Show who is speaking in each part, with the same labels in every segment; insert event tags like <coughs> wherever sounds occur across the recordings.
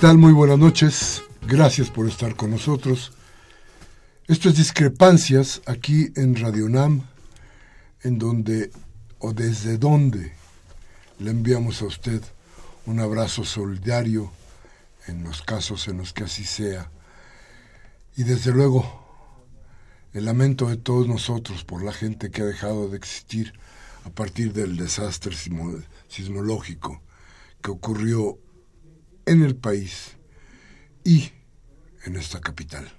Speaker 1: Tal? Muy buenas noches. Gracias por estar con nosotros. Esto es Discrepancias aquí en Radio NAM, en donde o desde donde le enviamos a usted un abrazo solidario en los casos en los que así sea. Y desde luego el lamento de todos nosotros por la gente que ha dejado de existir a partir del desastre sismológico que ocurrió en el país y en esta capital.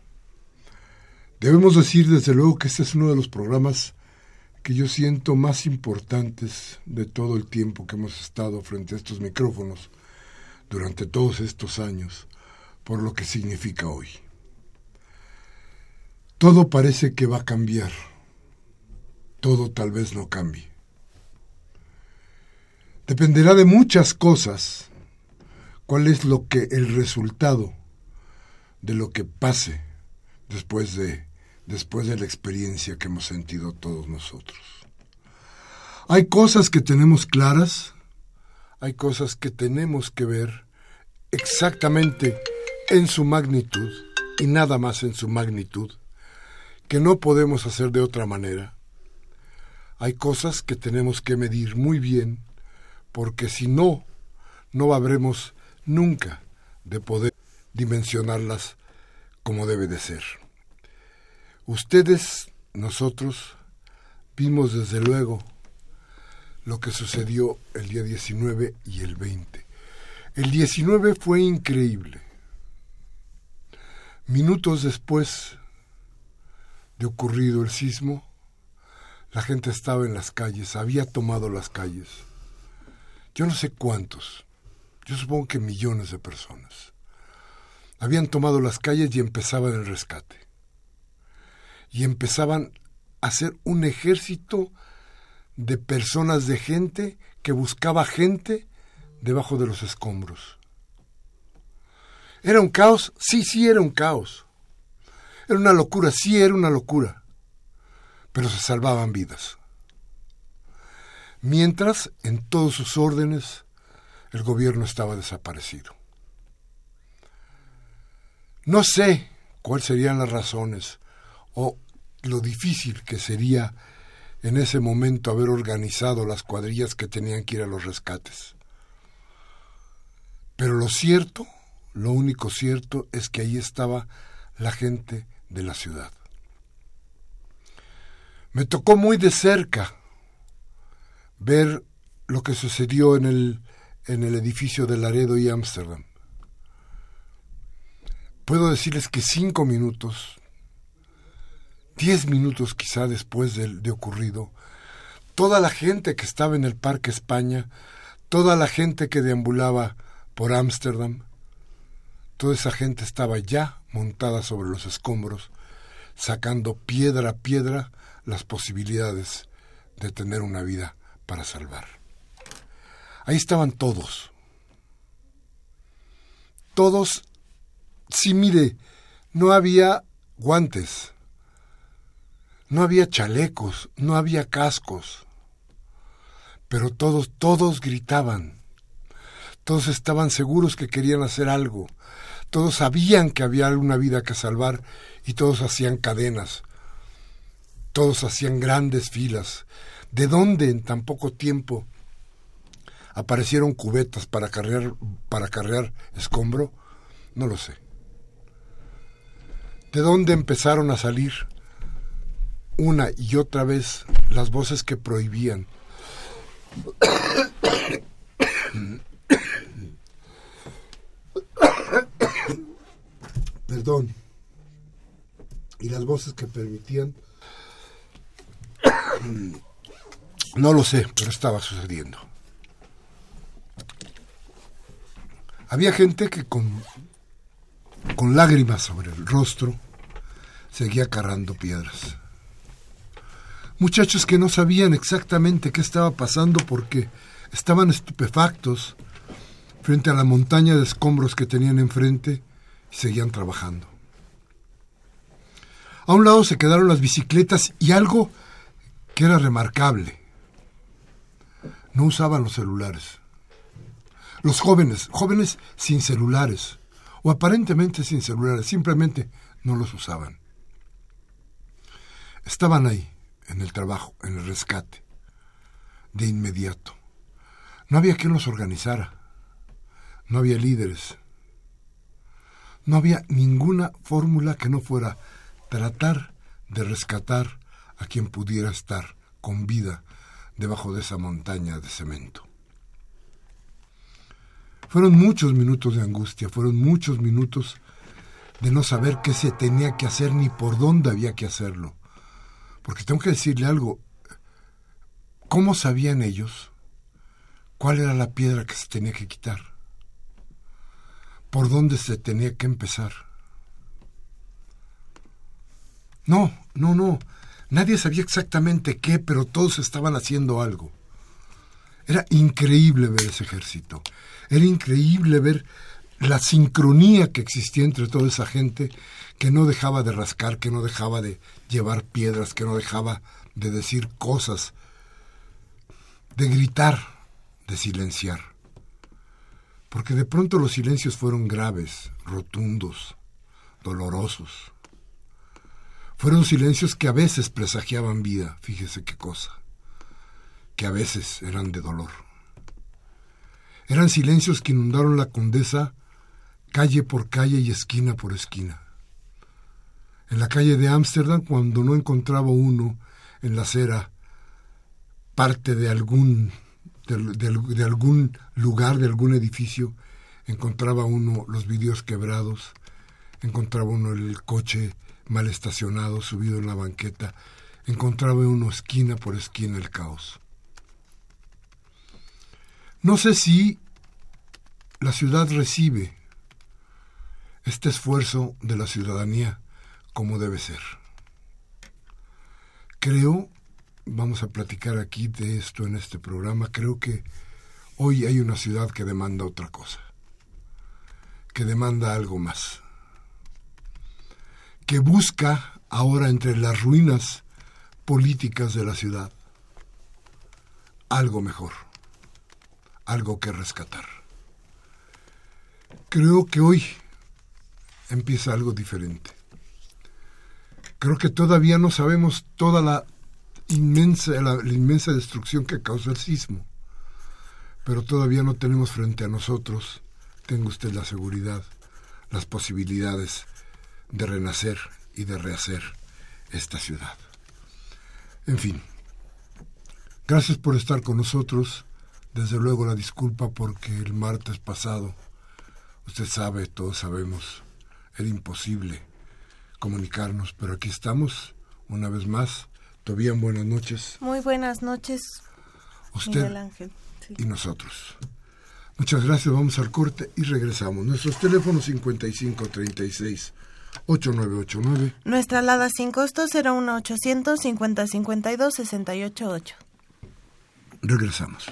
Speaker 1: Debemos decir desde luego que este es uno de los programas que yo siento más importantes de todo el tiempo que hemos estado frente a estos micrófonos durante todos estos años, por lo que significa hoy. Todo parece que va a cambiar, todo tal vez no cambie. Dependerá de muchas cosas cuál es lo que el resultado de lo que pase después de después de la experiencia que hemos sentido todos nosotros. Hay cosas que tenemos claras, hay cosas que tenemos que ver exactamente en su magnitud y nada más en su magnitud, que no podemos hacer de otra manera. Hay cosas que tenemos que medir muy bien, porque si no, no habremos nunca de poder dimensionarlas como debe de ser. Ustedes, nosotros, vimos desde luego lo que sucedió el día 19 y el 20. El 19 fue increíble. Minutos después de ocurrido el sismo, la gente estaba en las calles, había tomado las calles. Yo no sé cuántos, yo supongo que millones de personas, habían tomado las calles y empezaban el rescate. Y empezaban a hacer un ejército de personas, de gente que buscaba gente debajo de los escombros. ¿Era un caos? Sí, sí, era un caos. Era una locura, sí, era una locura. Pero se salvaban vidas. Mientras, en todos sus órdenes, el gobierno estaba desaparecido. No sé cuáles serían las razones o lo difícil que sería en ese momento haber organizado las cuadrillas que tenían que ir a los rescates. Pero lo cierto, lo único cierto, es que ahí estaba la gente de la ciudad. Me tocó muy de cerca ver lo que sucedió en el en el edificio de Laredo y Ámsterdam. Puedo decirles que cinco minutos, diez minutos quizá después de, de ocurrido, toda la gente que estaba en el Parque España, toda la gente que deambulaba por Ámsterdam, toda esa gente estaba ya montada sobre los escombros, sacando piedra a piedra las posibilidades de tener una vida para salvar. Ahí estaban todos. Todos, sí, mire, no había guantes, no había chalecos, no había cascos, pero todos, todos gritaban. Todos estaban seguros que querían hacer algo. Todos sabían que había alguna vida que salvar y todos hacían cadenas. Todos hacían grandes filas. ¿De dónde en tan poco tiempo aparecieron cubetas para carrear, para carrear escombro? No lo sé. ¿De dónde empezaron a salir una y otra vez las voces que prohibían? <coughs> Perdón. Y las voces que permitían... <coughs> No lo sé, pero estaba sucediendo. Había gente que con, con lágrimas sobre el rostro seguía cargando piedras. Muchachos que no sabían exactamente qué estaba pasando porque estaban estupefactos frente a la montaña de escombros que tenían enfrente y seguían trabajando. A un lado se quedaron las bicicletas y algo que era remarcable. No usaban los celulares. Los jóvenes, jóvenes sin celulares, o aparentemente sin celulares, simplemente no los usaban. Estaban ahí, en el trabajo, en el rescate, de inmediato. No había quien los organizara, no había líderes, no había ninguna fórmula que no fuera tratar de rescatar a quien pudiera estar con vida debajo de esa montaña de cemento. Fueron muchos minutos de angustia, fueron muchos minutos de no saber qué se tenía que hacer ni por dónde había que hacerlo. Porque tengo que decirle algo, ¿cómo sabían ellos cuál era la piedra que se tenía que quitar? ¿Por dónde se tenía que empezar? No, no, no. Nadie sabía exactamente qué, pero todos estaban haciendo algo. Era increíble ver ese ejército. Era increíble ver la sincronía que existía entre toda esa gente que no dejaba de rascar, que no dejaba de llevar piedras, que no dejaba de decir cosas, de gritar, de silenciar. Porque de pronto los silencios fueron graves, rotundos, dolorosos. Fueron silencios que a veces presagiaban vida, fíjese qué cosa, que a veces eran de dolor. Eran silencios que inundaron la condesa calle por calle y esquina por esquina. En la calle de Ámsterdam, cuando no encontraba uno en la acera parte de algún, de, algún lugar, de algún edificio, encontraba uno los vidrios quebrados, encontraba uno el coche mal estacionado, subido en la banqueta, encontraba uno esquina por esquina el caos. No sé si la ciudad recibe este esfuerzo de la ciudadanía como debe ser. Creo, vamos a platicar aquí de esto en este programa, creo que hoy hay una ciudad que demanda otra cosa, que demanda algo más, que busca ahora entre las ruinas políticas de la ciudad algo mejor algo que rescatar. Creo que hoy empieza algo diferente. Creo que todavía no sabemos toda la inmensa, la, inmensa destrucción que causa el sismo, pero todavía no tenemos frente a nosotros, tengo usted la seguridad, las posibilidades de renacer y de rehacer esta ciudad. En fin, gracias por estar con nosotros desde luego la disculpa porque el martes pasado, usted sabe, todos sabemos, era imposible comunicarnos, pero aquí estamos una vez más. Todavía buenas noches.
Speaker 2: Muy buenas noches.
Speaker 1: Usted y nosotros. Muchas gracias, vamos al corte y regresamos. Nuestros teléfonos 5536 8989.
Speaker 2: Nuestra alada sin costo 01800 5052 688.
Speaker 1: Regresamos.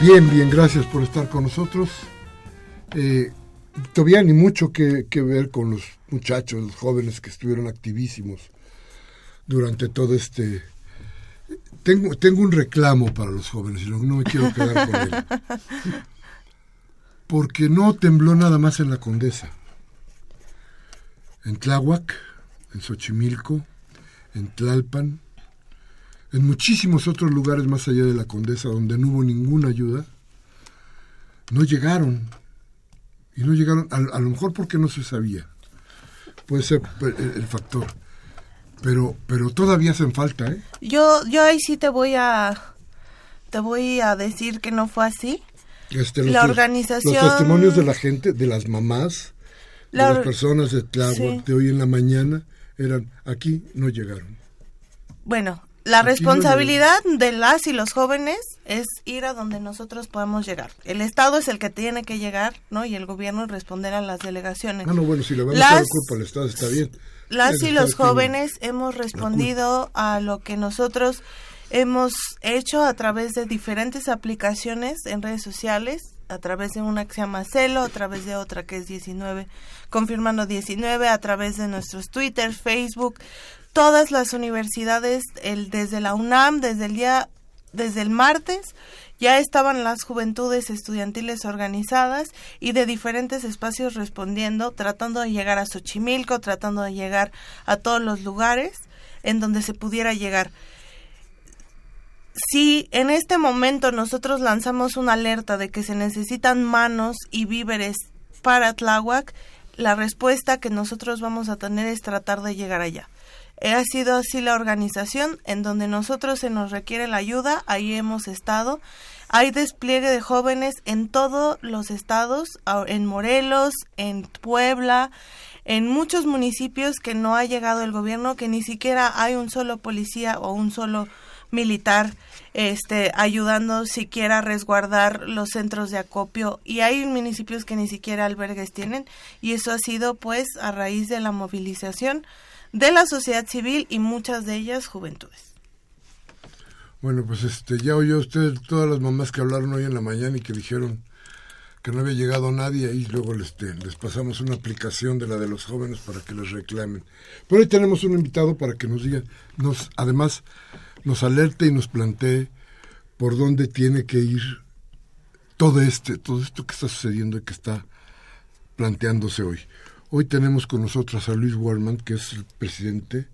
Speaker 1: Bien, bien, gracias por estar con nosotros. Eh, todavía ni mucho que, ver con los muchachos, los jóvenes que estuvieron activísimos durante todo este... Tengo, tengo un reclamo para los jóvenes y no, no me quiero <laughs> quedar con él. Porque no tembló nada más en la Condesa. En Tláhuac, en Xochimilco, en Tlalpan, en muchísimos otros lugares más allá de la Condesa donde no hubo ninguna ayuda, no llegaron. Y no llegaron, a, lo mejor porque no se sabía. Puede ser el, factor. Pero, pero todavía hacen falta, ¿eh?
Speaker 2: Yo, yo ahí sí te voy a, te voy a decir que no fue así.
Speaker 1: Este, la organización... Los testimonios de la gente, de las mamás, de las personas de Tláhuac de hoy en la mañana, eran, aquí no llegaron.
Speaker 2: Bueno, la responsabilidad de las y los jóvenes es ir a donde nosotros podamos llegar. El Estado es el que tiene que llegar, ¿no? Y el gobierno responder a las delegaciones.
Speaker 1: Ah, no, bueno, si le vamos a dar culpa al Estado está bien.
Speaker 2: Las y los jóvenes hemos respondido a lo que nosotros hemos hecho a través de diferentes aplicaciones en redes sociales, a través de una que se llama Celo, a través de otra que es 19, confirmando 19, a través de nuestros Twitter, Facebook, todas las universidades, el, desde la UNAM, desde el día, desde el martes, ya estaban las juventudes estudiantiles organizadas y de diferentes espacios respondiendo, tratando de llegar a Xochimilco, tratando de llegar a todos los lugares en donde se pudiera llegar. Si en este momento nosotros lanzamos una alerta de que se necesitan manos y víveres para Tláhuac, la respuesta que nosotros vamos a tener es tratar de llegar allá ha sido así la organización en donde nosotros se nos requiere la ayuda, ahí hemos estado. Hay despliegue de jóvenes en todos los estados, en Morelos, en Puebla, en muchos municipios que no ha llegado el gobierno, que ni siquiera hay un solo policía o un solo militar este ayudando siquiera a resguardar los centros de acopio y hay municipios que ni siquiera albergues tienen y eso ha sido pues a raíz de la movilización de la sociedad civil y muchas de ellas juventudes.
Speaker 1: Bueno, pues este, ya oyó usted todas las mamás que hablaron hoy en la mañana y que dijeron que no había llegado nadie y luego les, este, les pasamos una aplicación de la de los jóvenes para que les reclamen. Pero hoy tenemos un invitado para que nos diga, nos, además nos alerte y nos plantee por dónde tiene que ir todo este, todo esto que está sucediendo y que está planteándose hoy. Hoy tenemos con nosotros a Luis Warman, que es el presidente.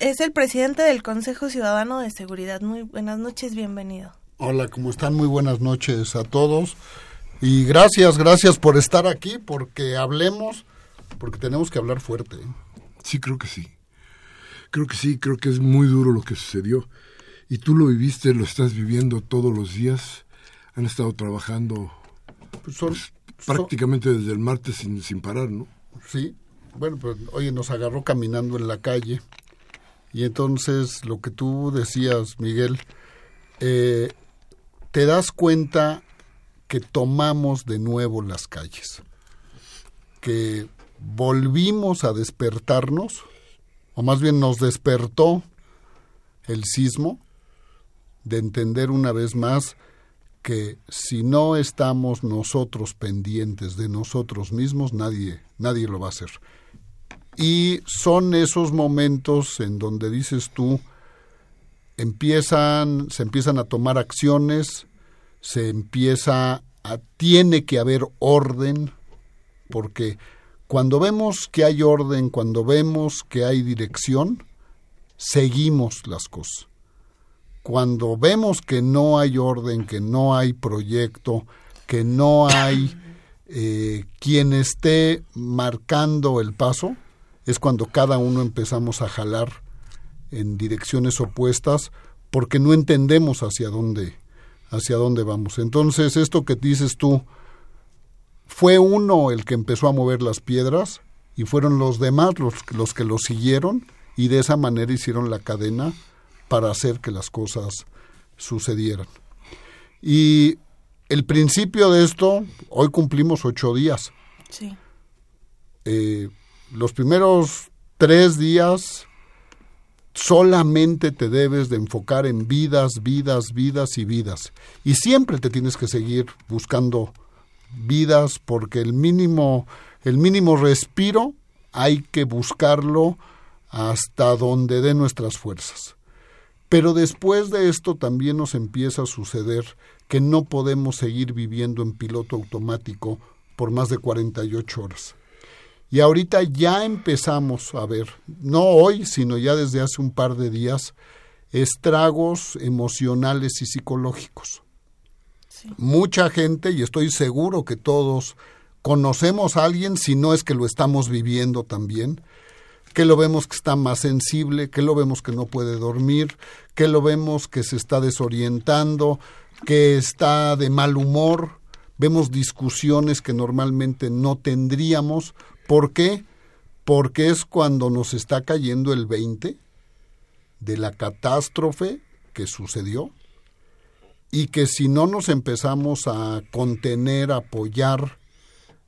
Speaker 2: Es el presidente del Consejo Ciudadano de Seguridad. Muy buenas noches, bienvenido.
Speaker 3: Hola, ¿cómo están? Muy buenas noches a todos. Y gracias, gracias por estar aquí, porque hablemos, porque tenemos que hablar fuerte.
Speaker 1: Sí, creo que sí. Creo que sí, creo que es muy duro lo que sucedió. Y tú lo viviste, lo estás viviendo todos los días. Han estado trabajando pues pues, prácticamente desde el martes sin, sin parar, ¿no?
Speaker 3: Sí. Bueno, pues oye, nos agarró caminando en la calle. Y entonces lo que tú decías, Miguel, eh, te das cuenta que tomamos de nuevo las calles, que volvimos a despertarnos, o más bien nos despertó el sismo, de entender una vez más que si no estamos nosotros pendientes de nosotros mismos, nadie, nadie lo va a hacer. Y son esos momentos en donde dices tú, empiezan, se empiezan a tomar acciones, se empieza a, tiene que haber orden, porque cuando vemos que hay orden, cuando vemos que hay dirección, seguimos las cosas. Cuando vemos que no hay orden, que no hay proyecto, que no hay <coughs> eh, quien esté marcando el paso, es cuando cada uno empezamos a jalar en direcciones opuestas porque no entendemos hacia dónde hacia dónde vamos. Entonces, esto que dices tú, fue uno el que empezó a mover las piedras y fueron los demás los, los que lo siguieron y de esa manera hicieron la cadena para hacer que las cosas sucedieran. Y el principio de esto, hoy cumplimos ocho días.
Speaker 2: Sí.
Speaker 3: Eh, los primeros tres días solamente te debes de enfocar en vidas, vidas, vidas y vidas. Y siempre te tienes que seguir buscando vidas porque el mínimo, el mínimo respiro hay que buscarlo hasta donde dé nuestras fuerzas. Pero después de esto también nos empieza a suceder que no podemos seguir viviendo en piloto automático por más de 48 horas. Y ahorita ya empezamos a ver, no hoy, sino ya desde hace un par de días, estragos emocionales y psicológicos. Mucha gente, y estoy seguro que todos conocemos a alguien, si no es que lo estamos viviendo también, que lo vemos que está más sensible, que lo vemos que no puede dormir, que lo vemos que se está desorientando, que está de mal humor, vemos discusiones que normalmente no tendríamos. ¿Por qué? Porque es cuando nos está cayendo el 20 de la catástrofe que sucedió. Y que si no nos empezamos a contener, apoyar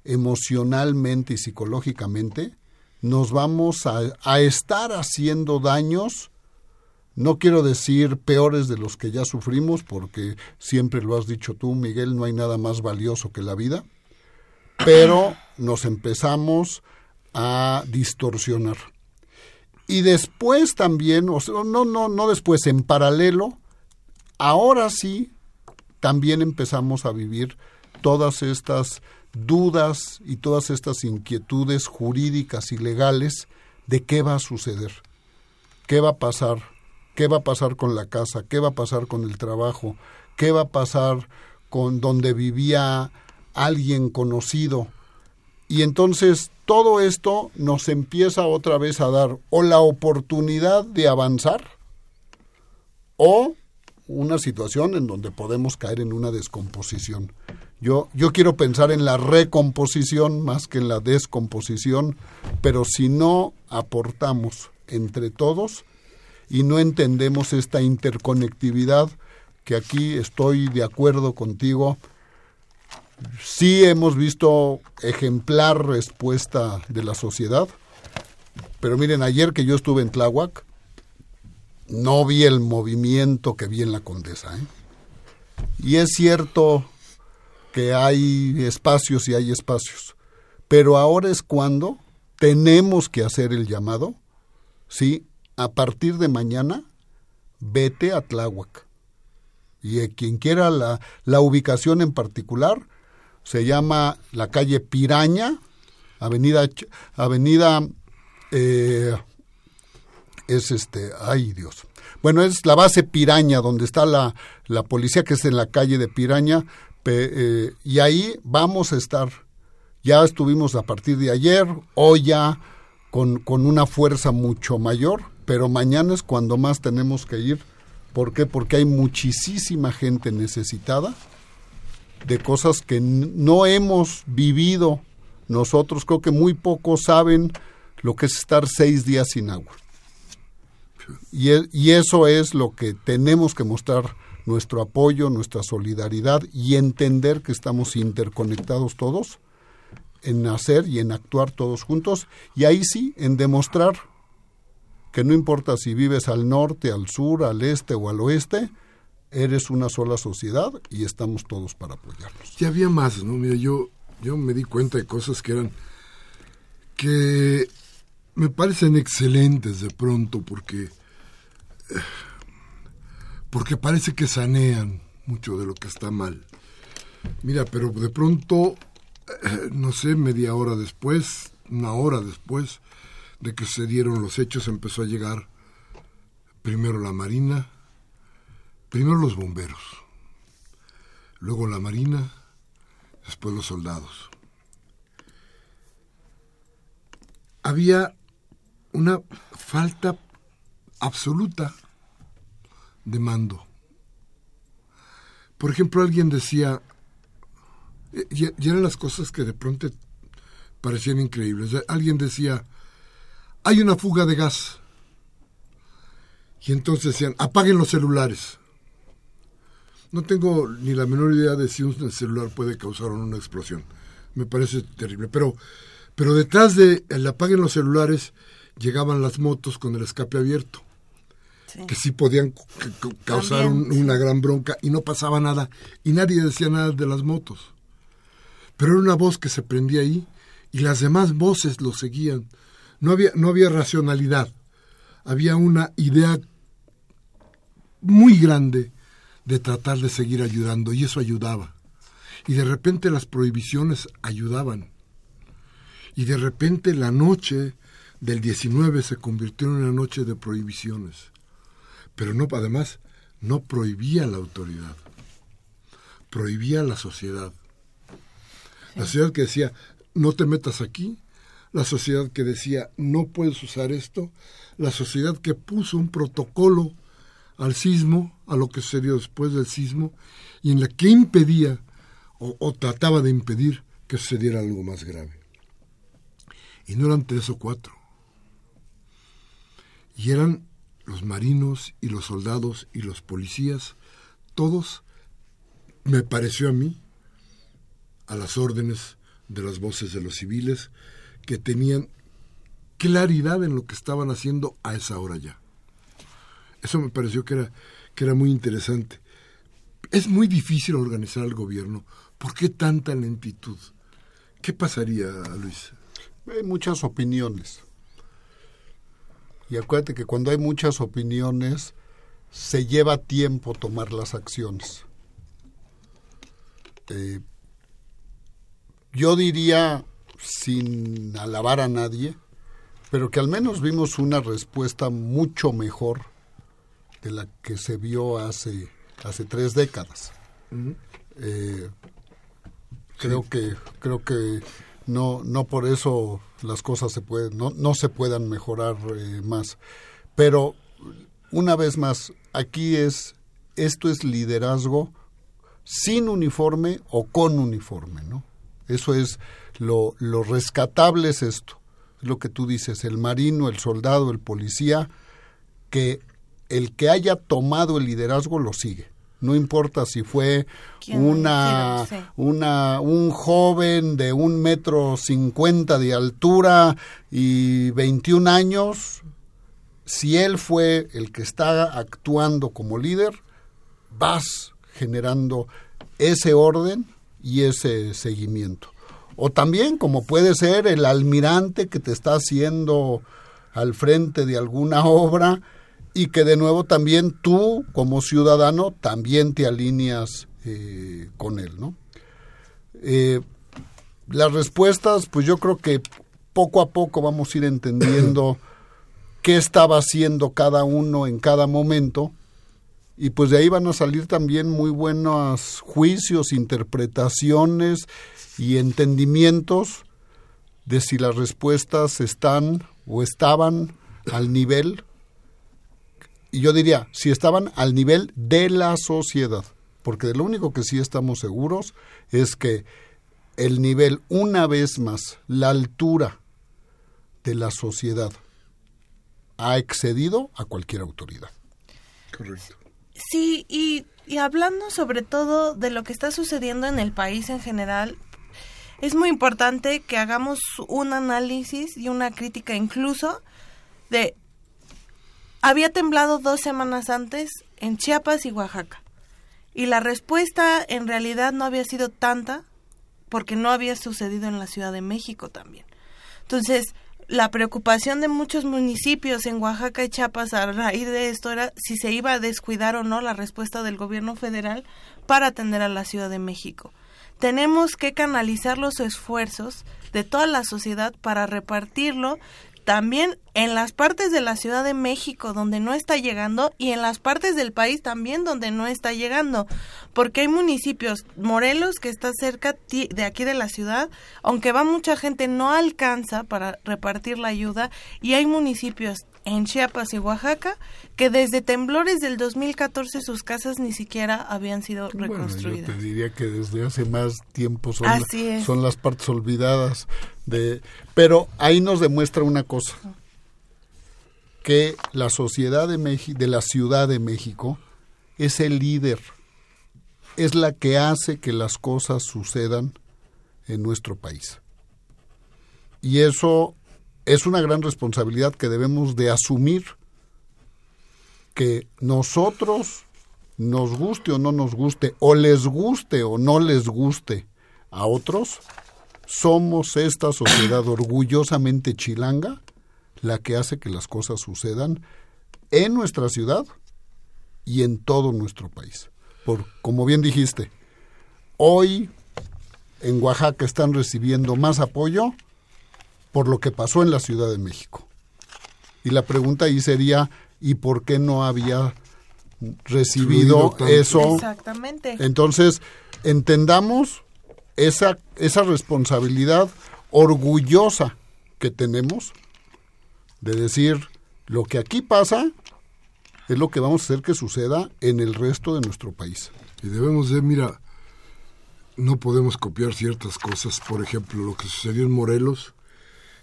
Speaker 3: emocionalmente y psicológicamente, nos vamos a, a, estar haciendo daños, no quiero decir peores de los que ya sufrimos, porque siempre lo has dicho tú, Miguel, no hay nada más valioso que la vida, pero nos empezamos a distorsionar. Y después también, o sea, no, no, no después, en paralelo, ahora sí, también empezamos a vivir todas estas dudas y todas estas inquietudes jurídicas y legales de qué va a suceder, qué va a pasar, qué va a pasar con la casa, qué va a pasar con el trabajo, qué va a pasar con donde vivía alguien conocido. Y entonces todo esto nos empieza otra vez a dar o la oportunidad de avanzar o una situación en donde podemos caer en una descomposición. Yo, yo quiero pensar en la recomposición más que en la descomposición, pero si no aportamos entre todos y no entendemos esta interconectividad, que aquí estoy de acuerdo contigo, Sí hemos visto ejemplar respuesta de la sociedad, pero miren, ayer que yo estuve en Tláhuac, no vi el movimiento que vi en la Condesa. ¿eh? Y es cierto que hay espacios y hay espacios, pero ahora es cuando tenemos que hacer el llamado, ¿sí? A partir de mañana, vete a Tláhuac. Y quien quiera la, la ubicación en particular, se llama la calle Piraña, avenida, avenida eh, es este, ay Dios. Bueno, es la base Piraña, donde está la, la policía, que es en la calle de Piraña, eh, y ahí vamos a estar. Ya estuvimos a partir de ayer, hoy ya con, con una fuerza mucho mayor, pero mañana es cuando más tenemos que ir. ¿Por qué? Porque hay muchísima gente necesitada de cosas que no hemos vivido nosotros. Creo que muy pocos saben lo que es estar seis días sin agua. Y, e, y eso es lo que tenemos que mostrar nuestro apoyo, nuestra solidaridad y entender que estamos interconectados todos en hacer y en actuar todos juntos y ahí sí en demostrar que no importa si vives al norte, al sur, al este o al oeste, eres una sola sociedad y estamos todos para apoyarnos.
Speaker 1: Y había más, ¿no? Mira, yo, yo me di cuenta de cosas que eran que me parecen excelentes de pronto porque porque parece que sanean mucho de lo que está mal. Mira, pero de pronto, eh, no sé, media hora después, una hora después de que se dieron los hechos, empezó a llegar primero la Marina, primero los bomberos, luego la Marina, después los soldados. Había una falta absoluta de mando. Por ejemplo, alguien decía, y, eran las cosas que de pronto parecían increíbles, alguien decía, hay una fuga de gas. Y entonces decían, apaguen los celulares. No tengo ni la menor idea de si un celular puede causar una explosión. Me parece terrible. Pero, pero detrás de el apaguen los celulares llegaban las motos con el escape abierto que sí podían causar una gran bronca y no pasaba nada y nadie decía nada de las motos. Pero era una voz que se prendía ahí y las demás voces lo seguían. No había, no había racionalidad, había una idea muy grande de tratar de seguir ayudando y eso ayudaba. Y de repente las prohibiciones ayudaban. Y de repente la noche del 19 se convirtió en una noche de prohibiciones pero no, además, no prohibía la autoridad, prohibía la sociedad. La sociedad que decía, no te metas aquí, la sociedad que decía, no puedes usar esto, la sociedad que puso un protocolo al sismo, a lo que sucedió después del sismo, y en la que impedía o, o trataba de impedir que sucediera algo más grave. Y no eran tres o cuatro. Y eran los marinos y los soldados y los policías, todos, me pareció a mí, a las órdenes de las voces de los civiles, que tenían claridad en lo que estaban haciendo a esa hora ya. Eso me pareció que era, que era muy interesante. Es muy difícil organizar el gobierno. ¿Por qué tanta lentitud? ¿Qué pasaría, Luis?
Speaker 3: Hay muchas opiniones. Y acuérdate que cuando hay muchas opiniones, se lleva tiempo tomar las acciones. Eh, yo diría, sin alabar a nadie, pero que al menos vimos una respuesta mucho mejor de la que se vio hace, hace tres décadas. Eh, creo que creo que no no por eso las cosas se pueden, no, no se puedan mejorar eh, más. Pero una vez más, aquí es, esto es liderazgo sin uniforme o con uniforme, ¿no? Eso es lo, lo rescatable es esto, es lo que tú dices, el marino, el soldado, el policía, que el que haya tomado el liderazgo lo sigue no importa si fue una, una, un joven de un metro cincuenta de altura y 21 años, si él fue el que está actuando como líder, vas generando ese orden y ese seguimiento. O también como puede ser el almirante que te está haciendo al frente de alguna obra y que de nuevo también tú como ciudadano también te alineas eh, con él, ¿no? Eh, las respuestas, pues yo creo que poco a poco vamos a ir entendiendo <clears throat> qué estaba haciendo cada uno en cada momento y pues de ahí van a salir también muy buenos juicios, interpretaciones y entendimientos de si las respuestas están o estaban al nivel, y yo diría, si estaban al nivel de la sociedad, porque de lo único que sí estamos seguros es que el nivel, una vez más, la altura de la sociedad ha excedido a cualquier autoridad.
Speaker 1: Correcto.
Speaker 2: Sí, y, y hablando sobre todo de lo que está sucediendo en el país en general, es muy importante que hagamos un análisis y una crítica incluso de... Había temblado dos semanas antes en Chiapas y Oaxaca. Y la respuesta en realidad no había sido tanta porque no había sucedido en la Ciudad de México también. Entonces, la preocupación de muchos municipios en Oaxaca y Chiapas a raíz de esto era si se iba a descuidar o no la respuesta del gobierno federal para atender a la Ciudad de México. Tenemos que canalizar los esfuerzos de toda la sociedad para repartirlo también en las partes de la Ciudad de México donde no está llegando y en las partes del país también donde no está llegando, porque hay municipios, Morelos que está cerca de aquí de la ciudad, aunque va mucha gente no alcanza para repartir la ayuda y hay municipios en Chiapas y Oaxaca que desde temblores del 2014 sus casas ni siquiera habían sido reconstruidas.
Speaker 3: Bueno, yo te diría que desde hace más tiempo son, son las partes olvidadas de pero ahí nos demuestra una cosa que la sociedad de México de la Ciudad de México es el líder es la que hace que las cosas sucedan en nuestro país. Y eso es una gran responsabilidad que debemos de asumir que nosotros nos guste o no nos guste, o les guste o no les guste a otros, somos esta sociedad orgullosamente chilanga la que hace que las cosas sucedan en nuestra ciudad y en todo nuestro país. Por, como bien dijiste, hoy en Oaxaca están recibiendo más apoyo por lo que pasó en la Ciudad de México. Y la pregunta ahí sería, ¿y por qué no había recibido eso?
Speaker 2: Exactamente.
Speaker 3: Entonces, entendamos esa, esa responsabilidad orgullosa que tenemos de decir, lo que aquí pasa es lo que vamos a hacer que suceda en el resto de nuestro país.
Speaker 1: Y debemos de, mira, no podemos copiar ciertas cosas, por ejemplo, lo que sucedió en Morelos,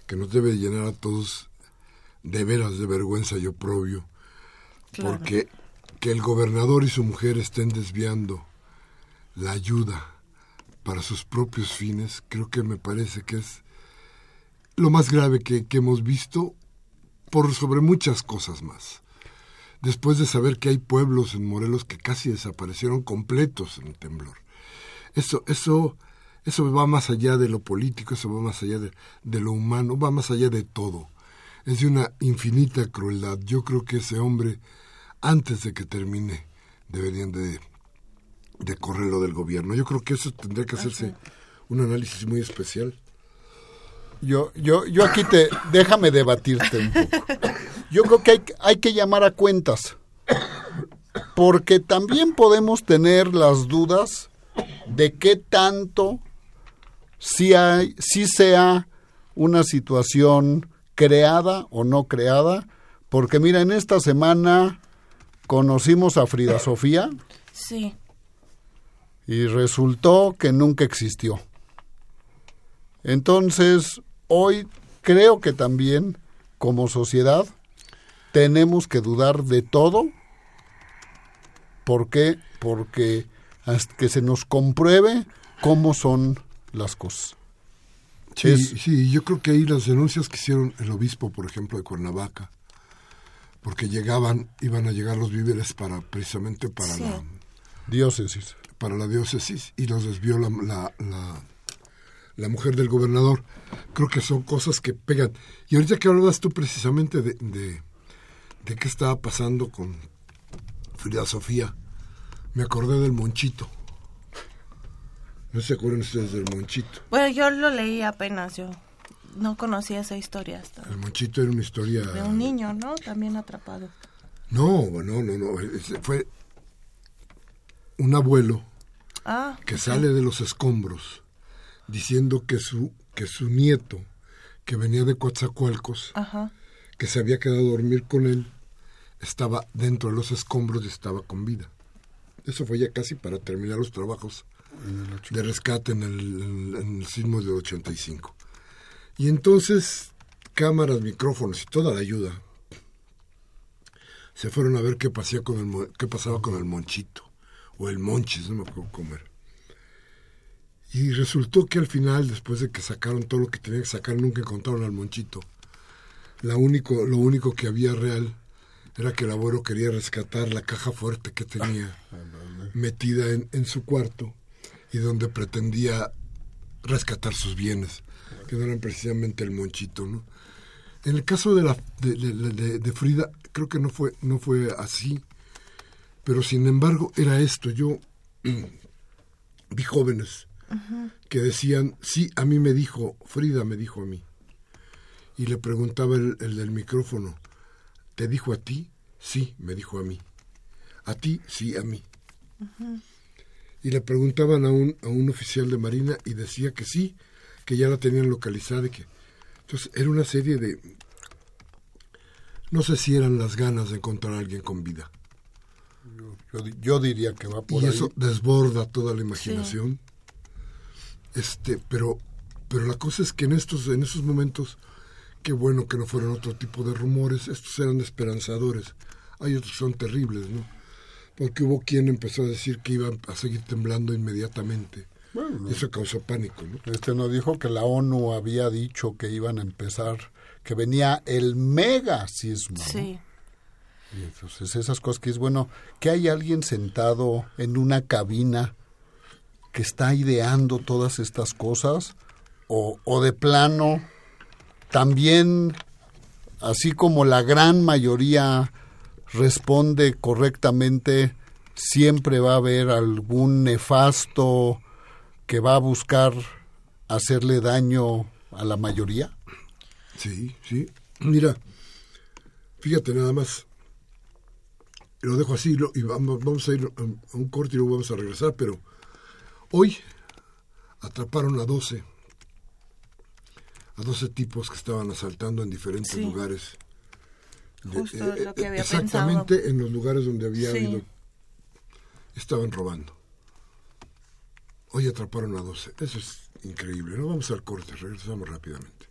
Speaker 1: que nos debe llenar a todos de veras de vergüenza y oprobio, porque que el gobernador y su mujer estén desviando la ayuda para sus propios fines, creo que me parece que es lo más grave que, hemos visto por sobre muchas cosas más. Después de saber que hay pueblos en Morelos que casi desaparecieron completos en el temblor. Eso, eso eso va más allá de lo político, eso va más allá de, lo humano, va más allá de todo. Es de una infinita crueldad. Yo creo que ese hombre, antes de que termine, deberían de, de correrlo del gobierno. Yo creo que eso tendría que hacerse un análisis muy especial.
Speaker 3: Yo, yo, yo aquí te, déjame debatirte un poco. Yo creo que hay, hay que llamar a cuentas, porque también podemos tener las dudas de qué tanto si, hay, si sea una situación creada o no creada, porque mira, en esta semana conocimos a Frida Sofía.
Speaker 2: Sí.
Speaker 3: Y resultó que nunca existió. Entonces, hoy creo que también, como sociedad, tenemos que dudar de todo. ¿Por qué? Porque hasta que se nos compruebe cómo son las cosas.
Speaker 1: Sí, sí, yo creo que ahí las denuncias que hicieron el obispo, por ejemplo, de Cuernavaca, porque llegaban, iban a llegar los víveres para precisamente para la
Speaker 3: diócesis.
Speaker 1: Para la diócesis y los desvió la, la, la, mujer del gobernador. Creo que son cosas que pegan. Y ahorita que hablabas tú precisamente de, de, de qué estaba pasando con Frida Sofía, me acordé del Monchito. ¿No se acuerdan ustedes del Monchito?
Speaker 2: Bueno, yo lo leí apenas, yo. No conocía esa historia hasta.
Speaker 1: El Monchito era una historia...
Speaker 2: De un niño, ¿no? También atrapado.
Speaker 1: No, no, no, no. Fue un abuelo
Speaker 2: ah,
Speaker 1: que sale de los escombros diciendo que su, que su nieto, que venía de Coatzacoalcos, que se había quedado a dormir con él, estaba dentro de los escombros y estaba con vida. Eso fue ya casi para terminar los trabajos de rescate en el, en el sismo del 85. Y entonces, cámaras, micrófonos y toda la ayuda se fueron a ver qué, pasaba con el, qué pasaba con el monchito, o el monchis, no me acuerdo cómo era. Y resultó que al final, después de que sacaron todo lo que tenían que sacar, nunca encontraron al monchito. La único, lo único que había real era que el abuelo quería rescatar la caja fuerte que tenía <laughs> metida en, en su cuarto y donde pretendía rescatar sus bienes, que no eran precisamente el monchito, ¿no? En el caso de, la, de, de, Frida, creo que no fue, no fue así, pero sin embargo era esto. Yo <clears throat> vi jóvenes que decían, sí, a mí me dijo, Frida me dijo a mí. Y le preguntaba el, del micrófono, ¿te dijo a ti? Sí, me dijo a mí. ¿A ti? Sí, a mí. Y le preguntaban a un, a un oficial de Marina y decía que sí, que ya la tenían localizada y que entonces era una serie de... No sé si eran las ganas de encontrar a alguien con vida.
Speaker 3: Yo, diría que va por
Speaker 1: y
Speaker 3: ahí.
Speaker 1: eso desborda toda la imaginación. Este, pero, pero la cosa es que en estos, en esos momentos, qué bueno que no fueron otro tipo de rumores, estos eran esperanzadores. Hay otros que son terribles, ¿no? Porque hubo quien empezó a decir que iban a seguir temblando inmediatamente. Bueno, Eso causó pánico, ¿no?
Speaker 3: Este no dijo que la ONU había dicho que iban a empezar, que venía el mega sismo.
Speaker 2: Sí.
Speaker 3: Entonces esas cosas que es bueno, que hay alguien sentado en una cabina que está ideando todas estas cosas, o, o de plano, también, así como la gran mayoría responde correctamente, siempre va a haber algún nefasto que va a buscar hacerle daño a la mayoría?
Speaker 1: Sí, sí. Mira, fíjate nada más. Lo dejo así y vamos, vamos a ir a un corte y luego vamos a regresar, pero hoy atraparon a 12, a 12 tipos que estaban asaltando en diferentes lugares.
Speaker 2: Justo lo eh, que había
Speaker 1: exactamente en los lugares donde había habido, estaban robando. Hoy atraparon a 12. Eso es increíble. No vamos al corte, regresamos rápidamente.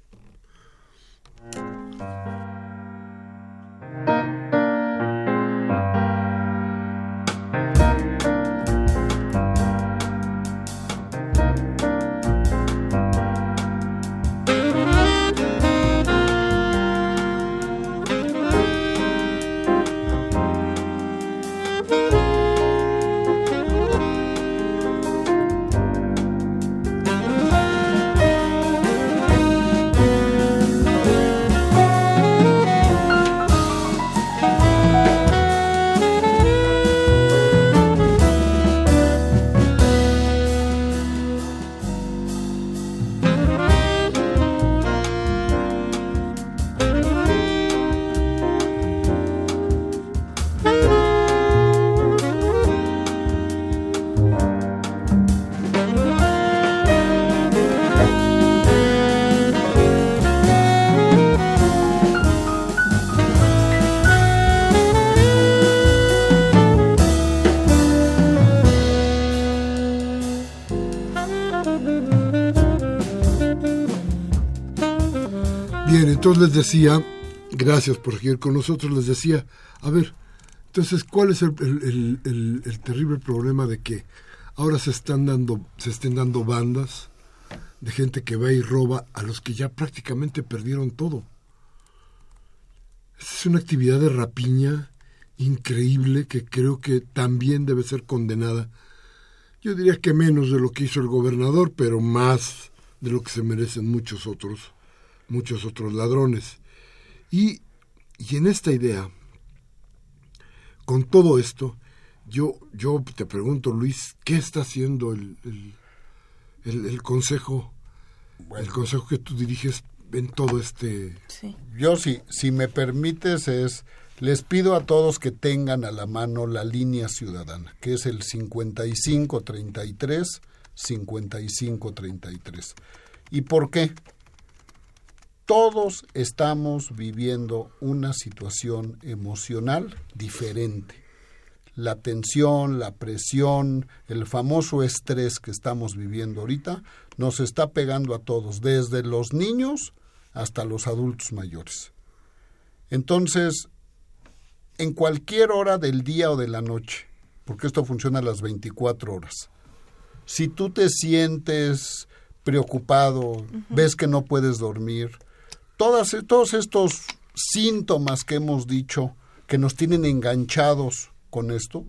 Speaker 1: Les decía, gracias por seguir con nosotros, les decía, a ver, entonces, ¿cuál es el, terrible problema de que ahora se están dando, se estén dando bandas de gente que va y roba a los que ya prácticamente perdieron todo? es una actividad de rapiña increíble que creo que también debe ser condenada. Yo diría que menos de lo que hizo el gobernador, pero más de lo que se merecen muchos otros muchos otros ladrones. Y, y en esta idea, con todo esto, yo, yo te pregunto, Luis, ¿qué está haciendo el, el, el, consejo, el consejo que tú diriges en todo este...
Speaker 3: Yo sí, si me permites es, les pido a todos que tengan a la mano la línea ciudadana, que es el 5533 5533. ¿Y por qué? Todos estamos viviendo una situación emocional diferente. La tensión, la presión, el famoso estrés que estamos viviendo ahorita nos está pegando a todos, desde los niños hasta los adultos mayores. Entonces, en cualquier hora del día o de la noche, porque esto funciona a las 24 horas, si tú te sientes preocupado, ves que no puedes dormir, todos estos síntomas que hemos dicho que nos tienen enganchados con esto,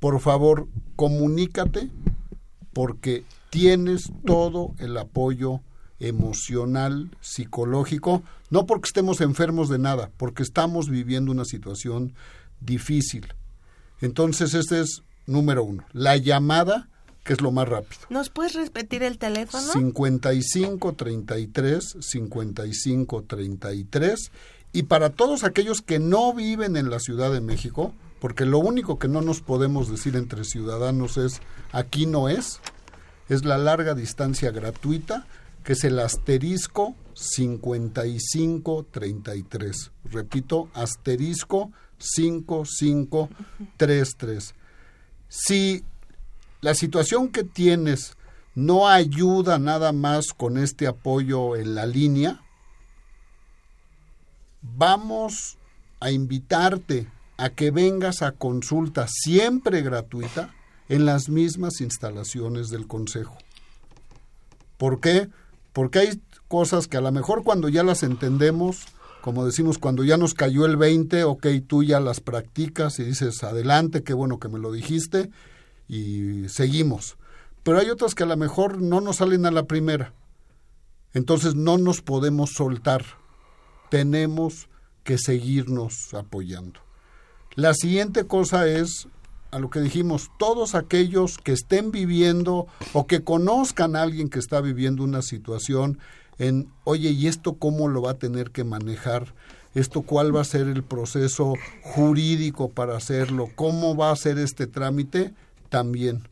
Speaker 3: por favor, comunícate porque tienes todo el apoyo emocional, psicológico, no porque estemos enfermos de nada, porque estamos viviendo una situación difícil. Entonces, este es número uno. La llamada, que es lo más rápido.
Speaker 2: ¿Nos puedes repetir el teléfono?
Speaker 3: 55 33 55 33 y para todos aquellos que no viven en la Ciudad de México, porque lo único que no nos podemos decir entre ciudadanos es aquí no es, es la larga distancia gratuita que es el asterisco 5533. Repito, asterisco 5533. Si la situación que tienes no ayuda nada más con este apoyo en la línea, vamos a invitarte a que vengas a consulta siempre gratuita en las mismas instalaciones del Consejo. ¿Por qué? porque hay cosas que a lo mejor cuando ya las entendemos, como decimos, cuando ya nos cayó el 20, ok, tú ya las practicas y dices, adelante, qué bueno que me lo dijiste, y seguimos. Pero hay otras que a lo mejor no nos salen a la primera. Entonces no nos podemos soltar. Tenemos que seguirnos apoyando. La siguiente cosa es a lo que dijimos, todos aquellos que estén viviendo o que conozcan a alguien que está viviendo una situación en, oye, ¿y esto cómo lo va a tener que manejar? ¿Esto cuál va a ser el proceso jurídico para hacerlo? ¿Cómo va a ser este trámite? También,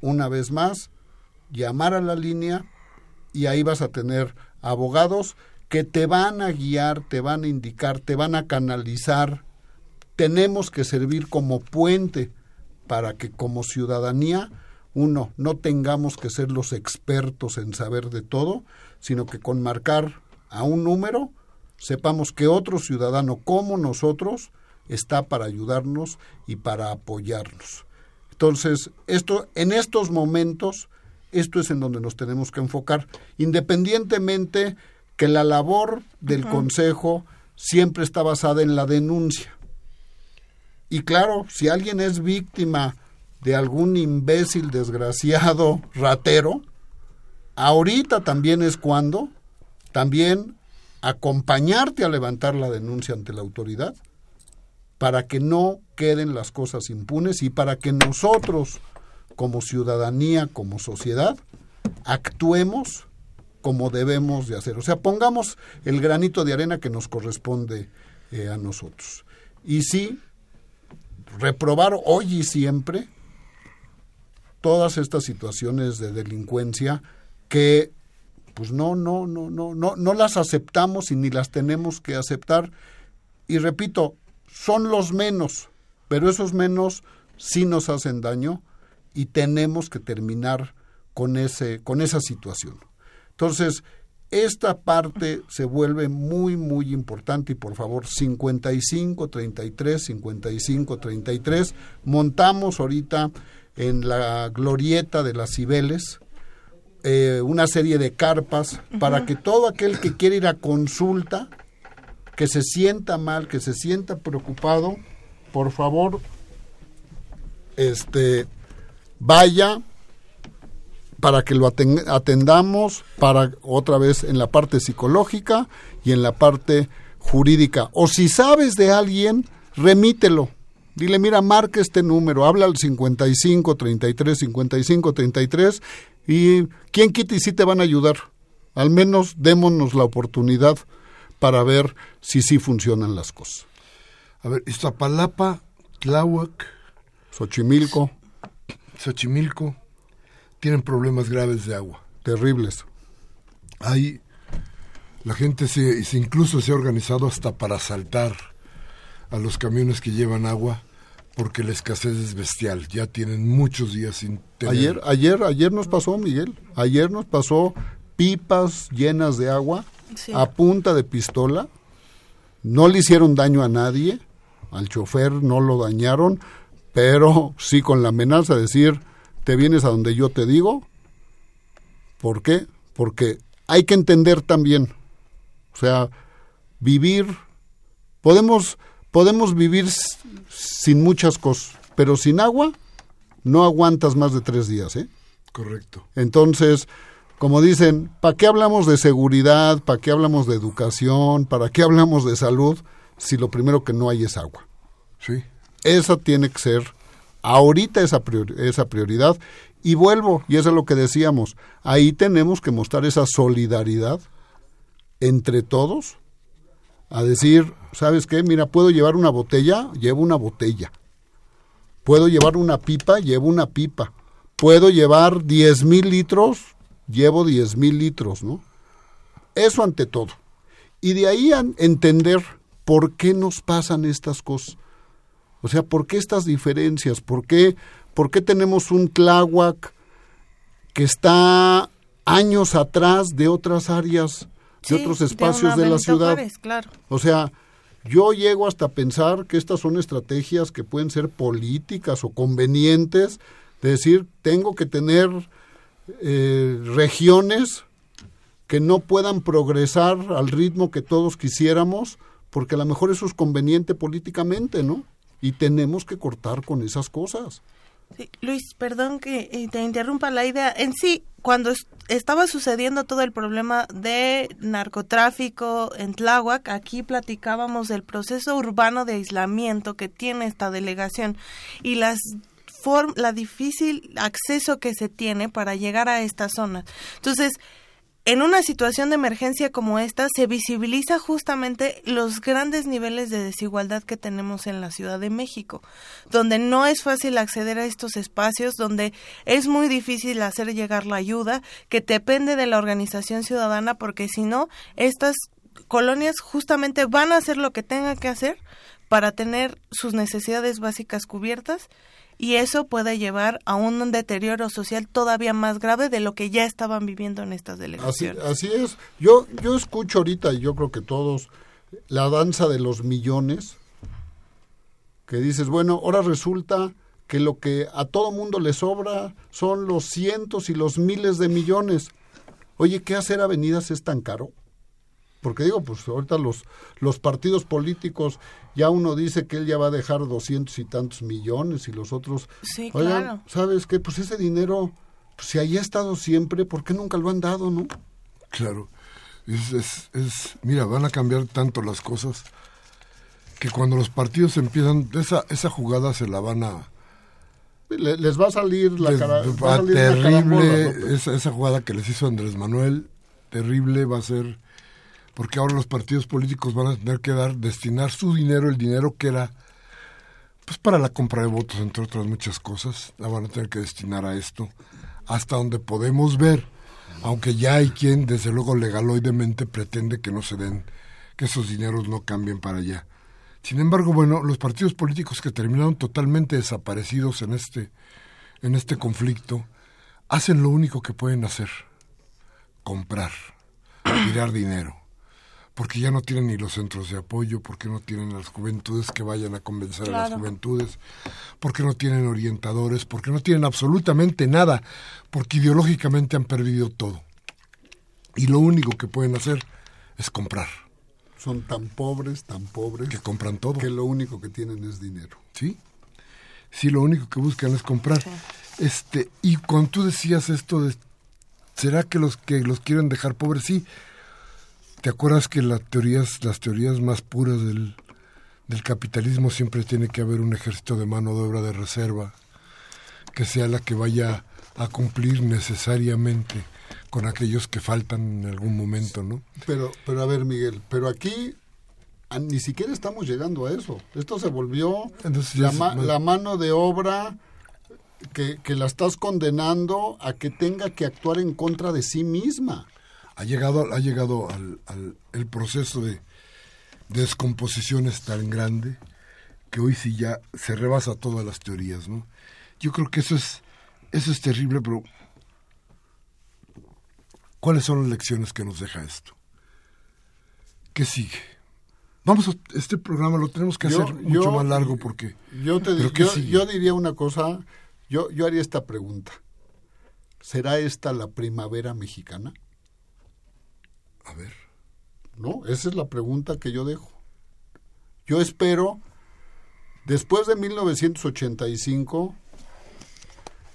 Speaker 3: una vez más, llamar a la línea y ahí vas a tener abogados que te van a guiar, te van a indicar, te van a canalizar tenemos que servir como puente para que como ciudadanía, uno, no tengamos que ser los expertos en saber de todo, sino que con marcar a un número sepamos que otro ciudadano como nosotros está para ayudarnos y para apoyarnos. Entonces, esto en estos momentos esto es en donde nos tenemos que enfocar, independientemente que la labor del consejo siempre está basada en la denuncia. Y claro, si alguien es víctima de algún imbécil, desgraciado, <laughs> ratero, ahorita también es cuando también acompañarte a levantar la denuncia ante la autoridad para que no queden las cosas impunes y para que nosotros como ciudadanía, como sociedad, actuemos como debemos de hacer. O sea, pongamos el granito de arena que nos corresponde eh, a nosotros. Y sí, reprobar hoy y siempre todas estas situaciones de delincuencia que pues no no no no no no las aceptamos y ni las tenemos que aceptar y repito son los menos pero esos menos sí nos hacen daño y tenemos que terminar con ese con esa situación entonces esta parte se vuelve muy, muy importante y por favor, 55, 33, 55, 33. Montamos ahorita en la glorieta de las Cibeles eh, una serie de carpas para que todo aquel que quiera ir a consulta, que se sienta mal, que se sienta preocupado, por favor, este, vaya, para que lo atendamos para otra vez en la parte psicológica y en la parte jurídica. O si sabes de alguien, remítelo. Dile, mira, marca este número, habla al 55 33 55 33 y quién quita y si te van a ayudar. Al menos démonos la oportunidad para ver si sí funcionan las cosas.
Speaker 1: A ver, Iztapalapa, Tláhuac,
Speaker 3: Xochimilco,
Speaker 1: Xochimilco, tienen problemas graves de agua.
Speaker 3: terribles.
Speaker 1: Hay, la gente se, se incluso se ha organizado hasta para asaltar a los camiones que llevan agua porque la escasez es bestial. Ya tienen muchos días sin tener.
Speaker 3: Ayer, ayer, ayer nos pasó, Miguel. Ayer nos pasó pipas llenas de agua
Speaker 2: Sí.
Speaker 3: a punta de pistola. No le hicieron daño a nadie. Al chofer no lo dañaron, pero sí con la amenaza de decir, te vienes a donde yo te digo. ¿Por qué? Porque hay que entender también, o sea, vivir, podemos, podemos vivir sin muchas cosas, pero sin agua no aguantas más de tres días, ¿eh?
Speaker 1: Correcto.
Speaker 3: Entonces, como dicen, ¿para qué hablamos de seguridad? ¿Para qué hablamos de educación? ¿Para qué hablamos de salud? Si lo primero que no hay es agua.
Speaker 1: Sí.
Speaker 3: Esa tiene que ser ahorita esa, esa prioridad. Y vuelvo, y eso es lo que decíamos, ahí tenemos que mostrar esa solidaridad entre todos, a decir, ¿sabes qué? Mira, puedo llevar una botella, llevo una botella. Puedo llevar una pipa, llevo una pipa. Puedo llevar 10 mil litros, llevo 10 mil litros, ¿no? Eso ante todo. Y de ahí a entender por qué nos pasan estas cosas. O sea, ¿por qué estas diferencias? ¿Por qué, por qué tenemos un Tláhuac que está años atrás de otras áreas, de otros espacios de, la ciudad?
Speaker 2: Juárez, claro.
Speaker 3: O sea, yo llego hasta pensar que estas son estrategias que pueden ser políticas o convenientes, de decir, tengo que tener eh, regiones que no puedan progresar al ritmo que todos quisiéramos, porque a lo mejor eso es conveniente políticamente, ¿no? Y tenemos que cortar con esas cosas.
Speaker 2: Luis, perdón que eh, te interrumpa la idea. En sí, cuando es- estaba sucediendo todo el problema de narcotráfico en Tláhuac, aquí platicábamos del proceso urbano de aislamiento que tiene esta delegación y las la difícil acceso que se tiene para llegar a esta zona. Entonces, en una situación de emergencia como esta, se visibiliza justamente los grandes niveles de desigualdad que tenemos en la Ciudad de México, donde no es fácil acceder a estos espacios, donde es muy difícil hacer llegar la ayuda, que depende de la organización ciudadana, porque si no, estas colonias justamente van a hacer lo que tengan que hacer para tener sus necesidades básicas cubiertas y eso puede llevar a un deterioro social todavía más grave de lo que ya estaban viviendo en estas
Speaker 3: Así,
Speaker 2: delegaciones.
Speaker 3: así es. Yo, yo escucho ahorita, y yo creo que todos, la danza de los millones, que dices, bueno, ahora resulta que lo que a todo mundo le sobra son los cientos y los miles de millones. Oye, ¿qué hacer avenidas es tan caro? Porque digo, pues ahorita los, los partidos políticos, ya uno dice que él ya va a dejar doscientos y tantos millones y los otros...
Speaker 2: Sí,
Speaker 3: Oigan,
Speaker 2: claro.
Speaker 3: ¿sabes qué? Pues ese dinero, pues, si ahí ha estado siempre, ¿por qué nunca lo han dado, no?
Speaker 1: Claro. Es, es, es- mira, van a cambiar tanto las cosas que cuando los partidos empiezan, esa, esa jugada se la van a...
Speaker 3: Le- les va a salir la
Speaker 1: les
Speaker 3: cara,
Speaker 1: va
Speaker 3: a salir la carambola,
Speaker 1: terrible,
Speaker 3: ¿no?
Speaker 1: esa, esa jugada que les hizo Andrés Manuel, terrible va a ser, porque ahora los partidos políticos van a tener que dar, destinar su dinero, el dinero que era, pues para la compra de votos, entre otras muchas cosas, la van a tener que destinar a esto, hasta donde podemos ver, aunque ya hay quien, desde luego legaloidemente, pretende que no se den, que esos dineros no cambien para allá. Sin embargo, bueno, los partidos políticos que terminaron totalmente desaparecidos en este, en este conflicto, hacen lo único que pueden hacer, comprar, tirar dinero, porque ya no tienen ni los centros de apoyo, porque no tienen las juventudes que vayan a convencer a las juventudes, porque no tienen orientadores, porque no tienen absolutamente nada, porque ideológicamente han perdido todo. Y lo único que pueden hacer es comprar,
Speaker 3: Son tan pobres, tan pobres,
Speaker 1: que compran todo.
Speaker 3: que lo único que tienen es dinero.
Speaker 1: ¿sí? Sí, lo único que buscan es comprar. Este, y cuando tú decías esto de ¿será que los que los quieren dejar pobres? Sí. ¿Te acuerdas que las teorías, las teorías más puras del, del capitalismo siempre tiene que haber un ejército de mano de obra de reserva que sea la que vaya a cumplir necesariamente con aquellos que faltan en algún momento, ¿no?
Speaker 3: Pero, pero a ver, Miguel, pero aquí ni siquiera estamos llegando a eso. Esto se volvió
Speaker 1: Entonces,
Speaker 3: la, ma- la mano de obra que, que la estás condenando a que tenga que actuar en contra de sí misma.
Speaker 1: Ha llegado, ha llegado al, al- el proceso de, de descomposición es tan grande que hoy sí ya se rebasa todas las teorías, ¿no? Yo creo que eso es, eso es terrible, pero ¿cuáles son las lecciones que nos deja esto? ¿Qué sigue? Vamos, a, este programa lo tenemos que
Speaker 3: Yo-
Speaker 1: hacer mucho
Speaker 3: yo-
Speaker 1: más largo porque...
Speaker 3: Yo, te,
Speaker 1: ¿Pero
Speaker 3: yo diría una cosa, yo, yo haría esta pregunta. ¿Será esta la primavera mexicana?
Speaker 1: A ver,
Speaker 3: No, esa es la pregunta que yo dejo. Yo espero, después de 1985,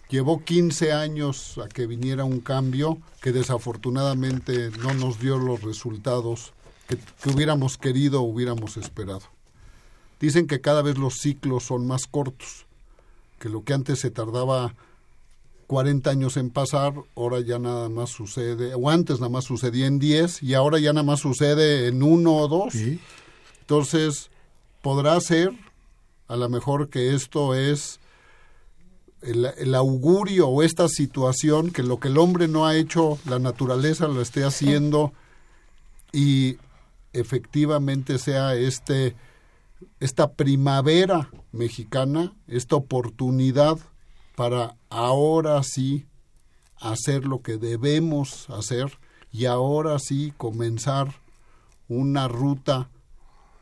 Speaker 3: llevó 15 años a que viniera un cambio que desafortunadamente no nos dio los resultados que, que hubiéramos querido o hubiéramos esperado. Dicen que cada vez los ciclos son más cortos, que lo que antes se tardaba 40 años en pasar, ahora ya nada más sucede, o antes nada más sucedía en 10 y ahora ya nada más sucede en uno o dos.
Speaker 1: ¿sí?
Speaker 3: Entonces, podrá ser a lo mejor que esto es el, el augurio o esta situación que lo que el hombre no ha hecho, la naturaleza lo esté haciendo y efectivamente sea este esta primavera mexicana, esta oportunidad para ahora sí hacer lo que debemos hacer y ahora sí comenzar una ruta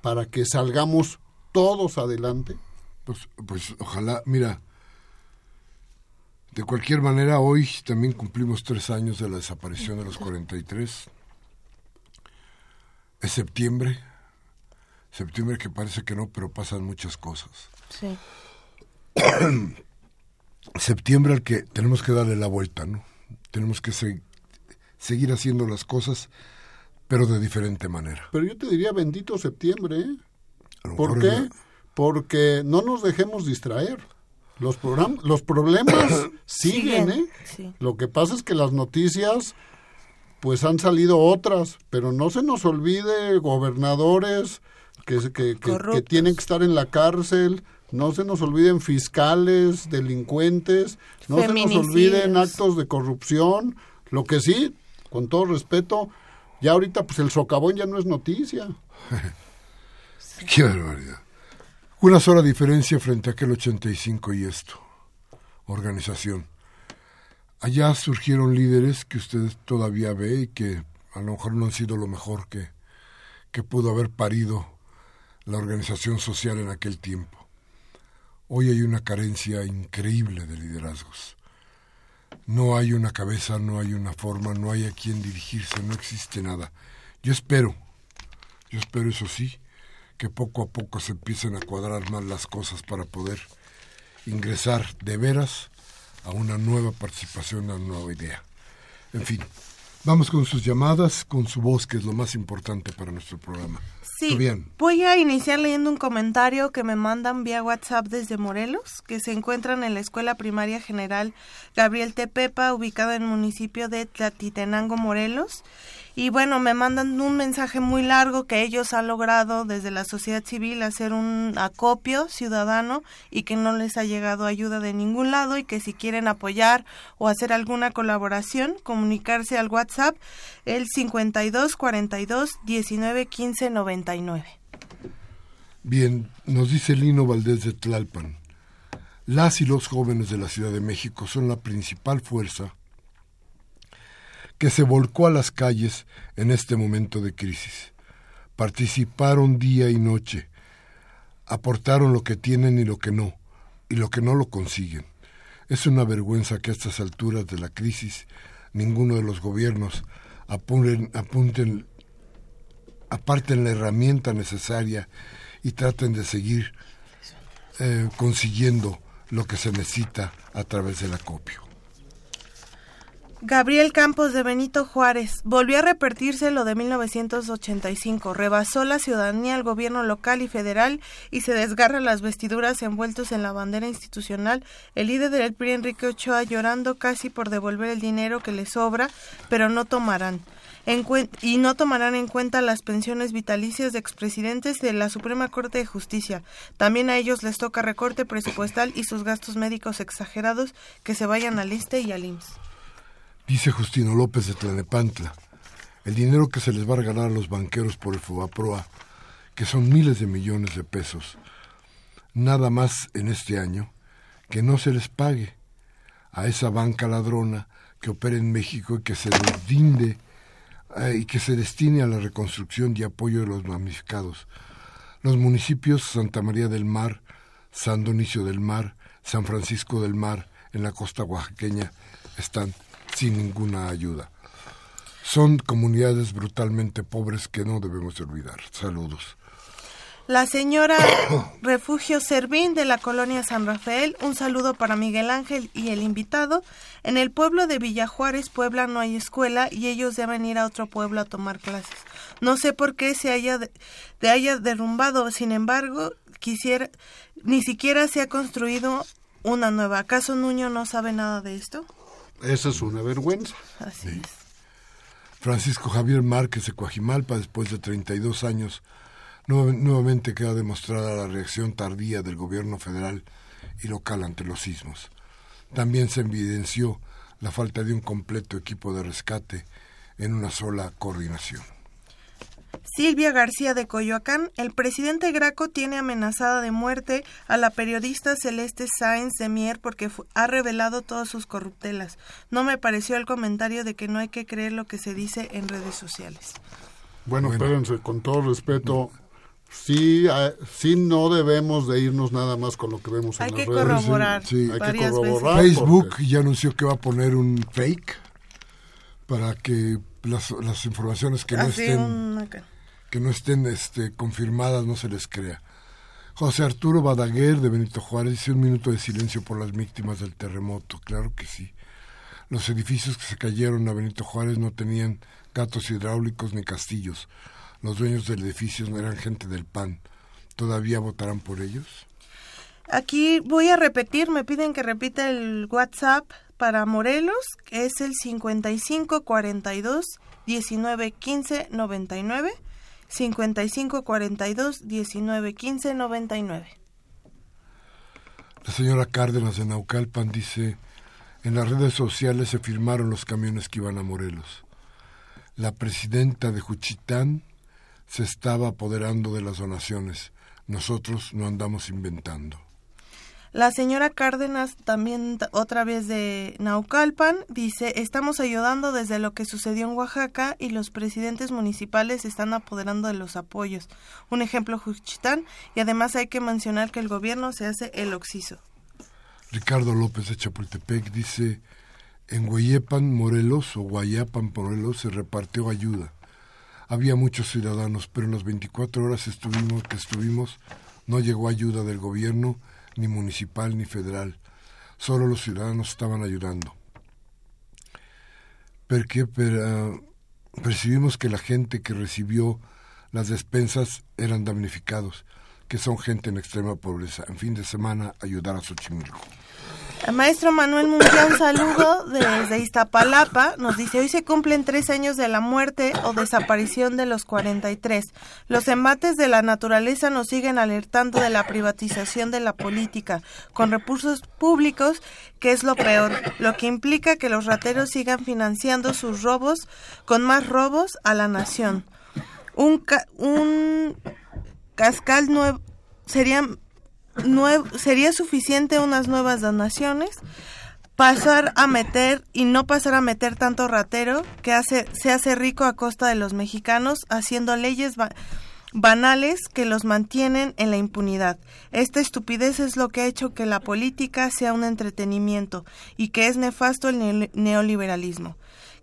Speaker 3: para que salgamos todos adelante.
Speaker 1: Pues, pues ojalá, mira, de cualquier manera, hoy también cumplimos tres años de la desaparición de los 43. Es septiembre, septiembre que parece que no, pero pasan muchas cosas.
Speaker 2: Sí. <clears throat>
Speaker 1: Septiembre al que tenemos que darle la vuelta, ¿no? Tenemos que se- seguir haciendo las cosas, pero de diferente manera.
Speaker 3: Pero yo te diría bendito septiembre. ¿eh? ¿Por qué? Porque no nos dejemos distraer. Los, program- los problemas <coughs> siguen, ¿eh?
Speaker 2: sí.
Speaker 3: Lo que pasa es que las noticias, pues han salido otras, pero no se nos olvide gobernadores que, se- que, que- que tienen que estar en la cárcel, no se nos olviden fiscales, delincuentes, no se nos olviden actos de corrupción. Lo que sí, con todo respeto, ya ahorita pues el socavón ya no es noticia. <laughs>
Speaker 1: Qué barbaridad. Una sola diferencia frente a aquel 85 y esto. Organización. Allá surgieron líderes que usted todavía ve y que a lo mejor no han sido lo mejor que, que pudo haber parido la organización social en aquel tiempo. Hoy hay una carencia increíble de liderazgos. No hay una cabeza, no hay una forma, no hay a quien dirigirse, no existe nada. Yo espero, yo espero eso sí, que poco a poco se empiecen a cuadrar más las cosas para poder ingresar de veras a una nueva participación, a una nueva idea. En fin, vamos con sus llamadas, con su voz, que es lo más importante para nuestro programa.
Speaker 2: Sí,
Speaker 1: Bien.
Speaker 2: voy a iniciar leyendo un comentario que me mandan vía WhatsApp desde Morelos, que se encuentran en la Escuela Primaria General Gabriel Tepepa, ubicada en el municipio de Tlatitenango, Morelos. Y bueno, me mandan un mensaje muy largo que ellos han logrado desde la sociedad civil hacer un acopio ciudadano y que no les ha llegado ayuda de ningún lado y que si quieren apoyar o hacer alguna colaboración, comunicarse al WhatsApp el 52 42 19 15 99.
Speaker 1: Bien, nos dice Lino Valdés de Tlalpan. Las y los jóvenes de la Ciudad de México son la principal fuerza que se volcó a las calles en este momento de crisis. Participaron día y noche, aportaron lo que tienen y lo que no, y lo que no lo consiguen. Es una vergüenza que a estas alturas de la crisis ninguno de los gobiernos apunten, apunten aparten la herramienta necesaria y traten de seguir eh, consiguiendo lo que se necesita a través del acopio.
Speaker 2: Gabriel Campos de Benito Juárez. Volvió a repetirse lo de 1985. Rebasó la ciudadanía al gobierno local y federal y se desgarra las vestiduras envueltos en la bandera institucional. El líder del PRI, Enrique Ochoa, llorando casi por devolver el dinero que le sobra, pero no tomarán. y no tomarán en cuenta las pensiones vitalicias de expresidentes de la Suprema Corte de Justicia. También a ellos les toca recorte presupuestal y sus gastos médicos exagerados que se vayan al ISTE y al IMSS.
Speaker 1: Dice Justino López de Tlanepantla, el dinero que se les va a regalar a los banqueros por el Fobaproa, que son miles de millones de pesos, nada más en este año, que no se les pague a esa banca ladrona que opera en México y que se desdinde eh, y que se destine a la reconstrucción y apoyo de los damnificados. Los municipios Santa María del Mar, San Donicio del Mar, San Francisco del Mar, en la costa oaxaqueña, están sin ninguna ayuda. Son comunidades brutalmente pobres que no debemos olvidar. Saludos.
Speaker 2: La señora <coughs> Refugio Servín de la colonia San Rafael, un saludo para Miguel Ángel y el invitado. En el pueblo de Villajuárez, Puebla, no hay escuela y ellos deben ir a otro pueblo a tomar clases. No sé por qué se haya, haya derrumbado, sin embargo, quisiera, ni siquiera se ha construido una nueva. ¿Acaso Nuño no sabe nada de esto?
Speaker 3: Esa es una vergüenza.
Speaker 2: Así es.
Speaker 1: Francisco Javier Márquez de Coajimalpa, después de 32 años, nuevamente queda demostrada la reacción tardía del gobierno federal y local ante los sismos. También se evidenció la falta de un completo equipo de rescate en una sola coordinación.
Speaker 2: Silvia García de Coyoacán, el presidente Graco tiene amenazada de muerte a la periodista Celeste Sáenz de Mier porque ha revelado todas sus corruptelas. No me pareció el comentario de que no hay que creer lo que se dice en redes sociales.
Speaker 3: Bueno, espérense, con todo respeto, sí, eh, sí no debemos de irnos nada más con lo que vemos en las redes.
Speaker 2: Corroborar
Speaker 1: sí,
Speaker 2: hay que
Speaker 1: corroborar. Facebook ya anunció que va a poner un fake para que las, las informaciones que no estén que no estén este, confirmadas no se les crea. José Arturo Badaguer de Benito Juárez dice un minuto de silencio por las víctimas del terremoto. Claro que sí. Los edificios que se cayeron a Benito Juárez no tenían gatos hidráulicos ni castillos. Los dueños del edificio no eran gente del PAN. ¿Todavía votarán por ellos?
Speaker 2: Aquí voy a repetir, me piden que repita el WhatsApp para Morelos, es el 5542 1915 99 55 42 19 15 99.
Speaker 1: La señora Cárdenas de Naucalpan dice, en las redes sociales se firmaron los camiones que iban a Morelos. La presidenta de Juchitán se estaba apoderando de las donaciones. Nosotros no andamos inventando.
Speaker 2: La señora Cárdenas, también otra vez de Naucalpan, dice, estamos ayudando desde lo que sucedió en Oaxaca y los presidentes municipales están apoderando de los apoyos. Un ejemplo, Juchitán, y además hay que mencionar que el gobierno se hace el oxiso.
Speaker 1: Ricardo López de Chapultepec dice, en Hueyepan, Morelos o Guayapan, Morelos, se repartió ayuda. Había muchos ciudadanos, pero en las 24 horas estuvimos, que estuvimos no llegó ayuda del gobierno ni municipal ni federal. Solo los ciudadanos estaban ayudando. Porque percibimos que la gente que recibió las despensas eran damnificados, que son gente en extrema pobreza. En fin de semana, ayudar a Xochimilco.
Speaker 2: Maestro Manuel Mundial, un saludo desde Iztapalapa. Nos dice, hoy se cumplen tres años de la muerte o desaparición de los 43. Los embates de la naturaleza nos siguen alertando de la privatización de la política con recursos públicos, que es lo peor, lo que implica que los rateros sigan financiando sus robos con más robos a la nación. Un, un cascal nuevo sería sería suficiente unas nuevas donaciones, pasar a meter y no pasar a meter tanto ratero que hace, se hace rico a costa de los mexicanos haciendo leyes banales que los mantienen en la impunidad. Esta estupidez es lo que ha hecho que la política sea un entretenimiento y que es nefasto el neoliberalismo.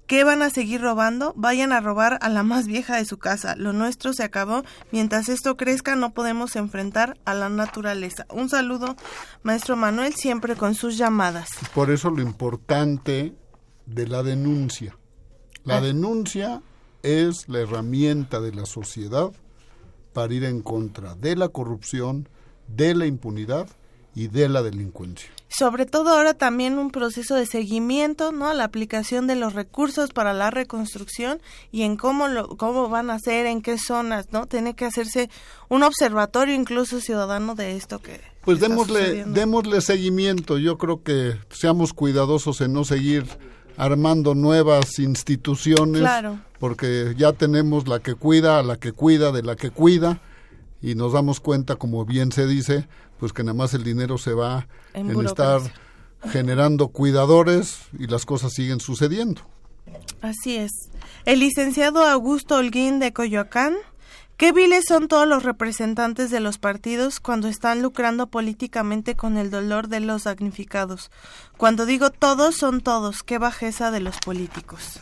Speaker 2: ¿Qué van a seguir robando? Vayan a robar a la más vieja de su casa. Lo nuestro se acabó. Mientras esto crezca no podemos enfrentar a la naturaleza. Un saludo, maestro Manuel, siempre con sus llamadas.
Speaker 3: Por eso lo importante de la denuncia. La
Speaker 2: Ah.
Speaker 3: denuncia es la herramienta de la sociedad para ir en contra de la corrupción, de la impunidad y de la delincuencia.
Speaker 2: Sobre todo ahora también un proceso de seguimiento, ¿no? A la aplicación de los recursos para la reconstrucción y en cómo lo, cómo van a hacer, en qué zonas, ¿no? Tiene que hacerse un observatorio incluso ciudadano de esto que
Speaker 3: Pues
Speaker 2: está
Speaker 3: démosle,
Speaker 2: sucediendo.
Speaker 3: démosle seguimiento. Yo creo que seamos cuidadosos en no seguir armando nuevas instituciones,
Speaker 2: Claro.
Speaker 3: porque ya tenemos la que cuida, a la que cuida, de la que cuida, y nos damos cuenta, como bien se dice, pues que nada más el dinero se va
Speaker 2: En
Speaker 3: en, estar generando cuidadores y las cosas siguen sucediendo.
Speaker 2: Así es. El licenciado Augusto Holguín de Coyoacán. ¿Qué viles son todos los representantes de los partidos cuando están lucrando políticamente con el dolor de los damnificados? Cuando digo todos, son todos. Qué bajeza de los políticos.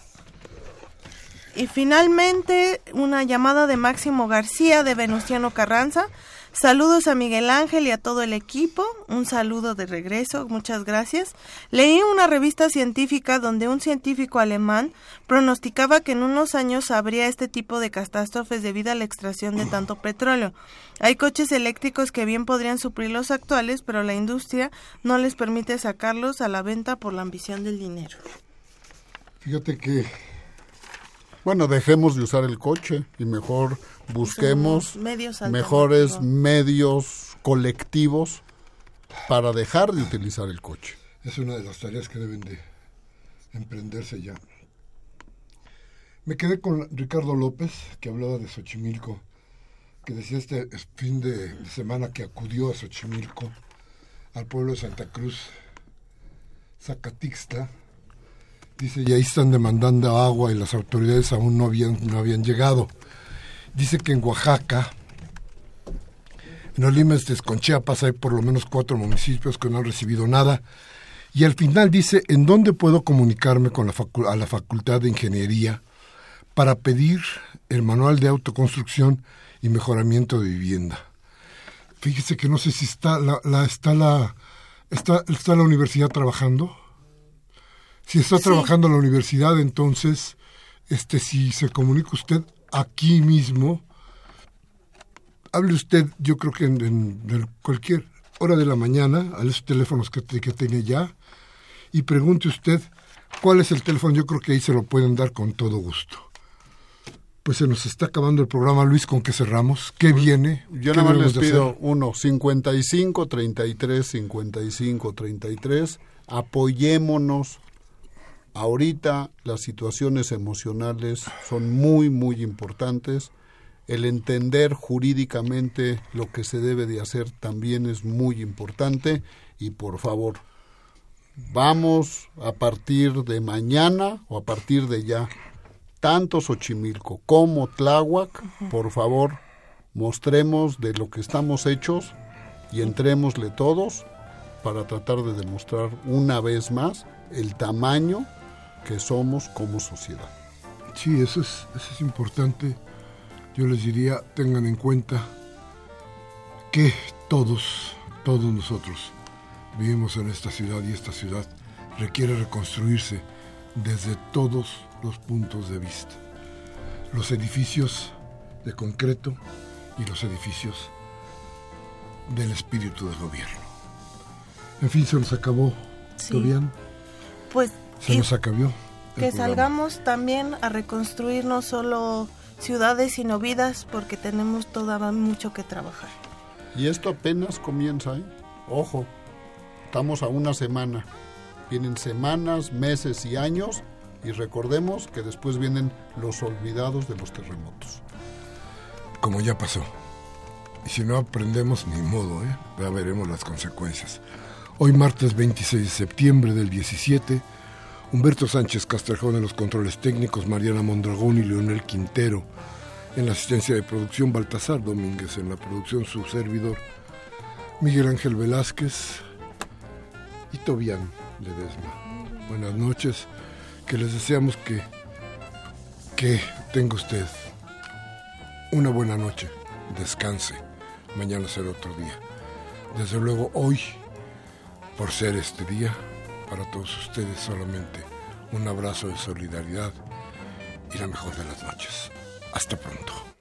Speaker 2: Y finalmente, una llamada de Máximo García de Venustiano Carranza. Saludos a Miguel Ángel y a todo el equipo. Un saludo de regreso, muchas gracias. Leí una revista científica donde un científico alemán pronosticaba que en unos años habría este tipo de catástrofes debido a la extracción de tanto petróleo. Hay coches eléctricos que bien podrían suplir los actuales, pero la industria no les permite sacarlos a la venta por la ambición del dinero.
Speaker 1: Fíjate que
Speaker 3: Bueno, dejemos de usar el coche y mejor busquemos
Speaker 2: medios
Speaker 3: mejores medios colectivos para dejar de utilizar el coche.
Speaker 1: es una de las tareas que deben de emprenderse ya. Me quedé con Ricardo López, que hablaba de Xochimilco, que decía este fin de, semana que acudió a Xochimilco, al pueblo de Santa Cruz, Zacatixtla. Dice, y ahí están demandando agua y las autoridades aún no habían, no habían llegado. Dice que en Oaxaca, en los límites con Chiapas, hay por lo menos cuatro municipios que no han recibido nada. Y al final dice, ¿en dónde puedo comunicarme con la a la Facultad de Ingeniería para pedir el manual de autoconstrucción y mejoramiento de vivienda? Fíjese que no sé si está la, la- está la está, está la universidad trabajando. Si está
Speaker 2: Sí.
Speaker 1: trabajando la universidad, entonces, este, si se comunica usted aquí mismo, hable usted, yo creo que en, en- en cualquier hora de la mañana, a los teléfonos que, te- que tiene ya, y pregunte usted cuál es el teléfono. Yo creo que ahí se lo pueden dar con todo gusto. Pues se nos está acabando el programa, Luis, ¿con qué cerramos? ¿Qué viene?
Speaker 3: Yo
Speaker 1: ¿Qué
Speaker 3: nada más les pido
Speaker 1: hacer?
Speaker 3: uno, 55 33 55 33. Apoyémonos. Ahorita las situaciones emocionales son muy, muy importantes. El entender jurídicamente lo que se debe de hacer también es muy importante. Y por favor, vamos a partir de mañana o a partir de ya, tanto Xochimilco como Tláhuac, por favor, mostremos de lo que estamos hechos y entrémosle todos para tratar de demostrar una vez más el tamaño que somos como sociedad.
Speaker 1: Sí, eso es, eso es importante. Yo les diría, tengan en cuenta que todos, todos nosotros vivimos en esta ciudad y esta ciudad requiere reconstruirse desde todos los puntos de vista. Los edificios de concreto y los edificios del espíritu del gobierno. En fin, se nos acabó.
Speaker 2: Sí.
Speaker 1: ¿Todo bien?
Speaker 2: Pues
Speaker 1: Se
Speaker 2: y
Speaker 1: nos acabó.
Speaker 2: que
Speaker 1: programa.
Speaker 2: salgamos también a reconstruir no solo ciudades sino vidas porque tenemos todavía mucho que trabajar.
Speaker 3: Y esto apenas comienza, ¿eh? Ojo, estamos a una semana. Vienen semanas, meses y años y recordemos que después vienen los olvidados de los terremotos.
Speaker 1: como ya pasó. Y si no aprendemos, ni modo, ¿eh? ya veremos las consecuencias. Hoy martes 26 de septiembre del 17, Humberto Sánchez Castrejón en los controles técnicos, Mariana Mondragón y Leonel Quintero en la asistencia de producción, Baltasar Domínguez en la producción, su servidor, Miguel Ángel Velázquez y Tobián Ledesma. Buenas noches, que les deseamos que, que tenga usted una buena noche, descanse, mañana será otro día. Desde luego hoy, por ser este día, para todos ustedes solamente un abrazo de solidaridad y la mejor de las noches. Hasta pronto.